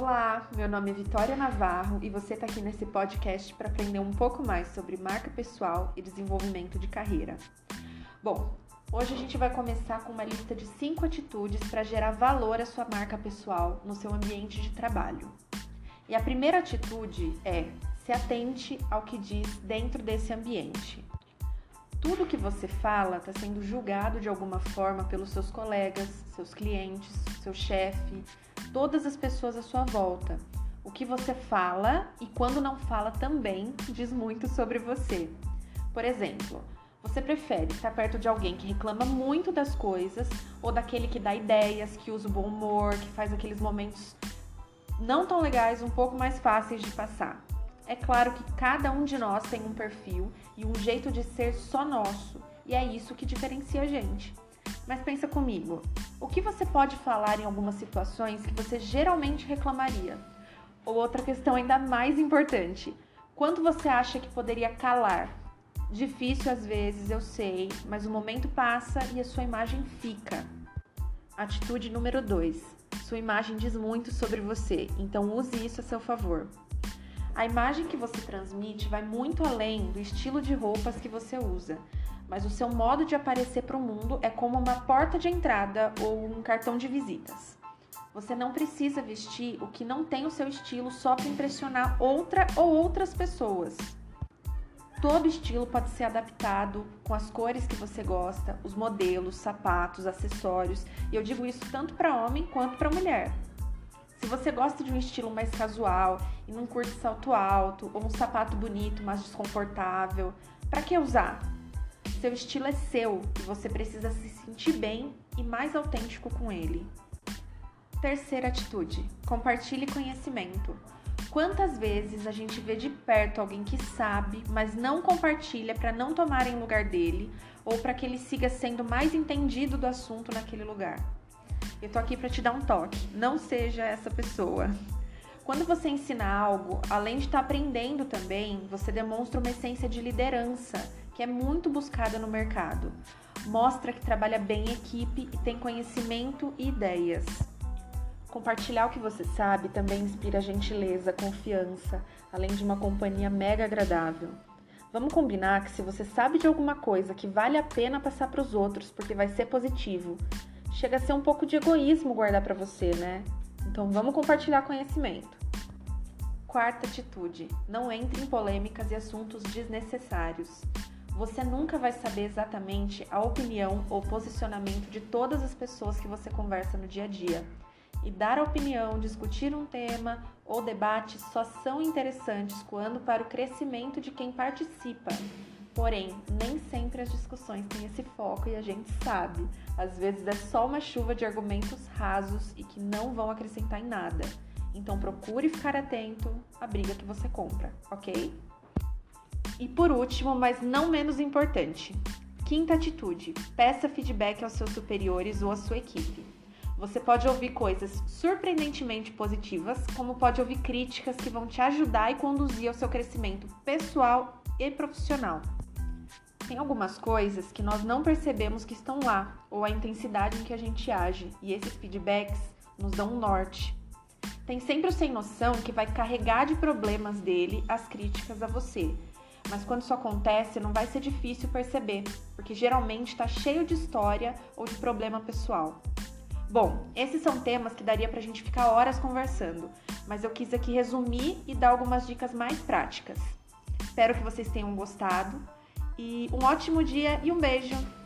Olá, meu nome é Vitória Navarro e você está aqui nesse podcast para aprender um pouco mais sobre marca pessoal e desenvolvimento de carreira. Bom, hoje a gente vai começar com uma lista de cinco atitudes para gerar valor à sua marca pessoal no seu ambiente de trabalho. E a primeira atitude é se atente ao que diz dentro desse ambiente. Tudo que você fala está sendo julgado de alguma forma pelos seus colegas, seus clientes, seu chefe, todas as pessoas à sua volta. O que você fala e quando não fala também diz muito sobre você. Por exemplo, você prefere estar perto de alguém que reclama muito das coisas ou daquele que dá ideias, que usa o bom humor, que faz aqueles momentos não tão legais um pouco mais fáceis de passar? É claro que cada um de nós tem um perfil e um jeito de ser só nosso, e é isso que diferencia a gente. Mas pensa comigo, o que você pode falar em algumas situações que você geralmente reclamaria? Ou outra questão ainda mais importante, quanto você acha que poderia calar? Difícil às vezes, eu sei, mas o momento passa e a sua imagem fica. Atitude número 2. Sua imagem diz muito sobre você, então use isso a seu favor. A imagem que você transmite vai muito além do estilo de roupas que você usa mas o seu modo de aparecer para o mundo é como uma porta de entrada ou um cartão de visitas. Você não precisa vestir o que não tem o seu estilo só para impressionar outra ou outras pessoas. Todo estilo pode ser adaptado com as cores que você gosta, os modelos, sapatos, acessórios, e eu digo isso tanto para homem quanto para mulher. Se você gosta de um estilo mais casual e não curte salto alto ou um sapato bonito, mas desconfortável, para que usar? Seu estilo é seu e você precisa se sentir bem e mais autêntico com ele. Terceira atitude: compartilhe conhecimento. Quantas vezes a gente vê de perto alguém que sabe, mas não compartilha para não tomar em lugar dele ou para que ele siga sendo mais entendido do assunto naquele lugar? Eu tô aqui para te dar um toque. Não seja essa pessoa. Quando você ensina algo, além de estar tá aprendendo também, você demonstra uma essência de liderança que é muito buscada no mercado. Mostra que trabalha bem em equipe e tem conhecimento e ideias. Compartilhar o que você sabe também inspira gentileza, confiança, além de uma companhia mega agradável. Vamos combinar que se você sabe de alguma coisa que vale a pena passar para os outros porque vai ser positivo, chega a ser um pouco de egoísmo guardar para você, né? Então vamos compartilhar conhecimento. Quarta atitude: não entre em polêmicas e assuntos desnecessários. Você nunca vai saber exatamente a opinião ou posicionamento de todas as pessoas que você conversa no dia a dia. E dar opinião, discutir um tema ou debate só são interessantes quando para o crescimento de quem participa. Porém, nem sempre as discussões têm esse foco e a gente sabe. Às vezes é só uma chuva de argumentos rasos e que não vão acrescentar em nada. Então procure ficar atento à briga que você compra, ok? E por último, mas não menos importante, quinta atitude: peça feedback aos seus superiores ou à sua equipe. Você pode ouvir coisas surpreendentemente positivas, como pode ouvir críticas que vão te ajudar e conduzir ao seu crescimento pessoal e profissional. Tem algumas coisas que nós não percebemos que estão lá, ou a intensidade em que a gente age, e esses feedbacks nos dão um norte. Tem sempre o sem noção que vai carregar de problemas dele as críticas a você, mas quando isso acontece, não vai ser difícil perceber, porque geralmente está cheio de história ou de problema pessoal. Bom, esses são temas que daria pra gente ficar horas conversando, mas eu quis aqui resumir e dar algumas dicas mais práticas. Espero que vocês tenham gostado e um ótimo dia e um beijo!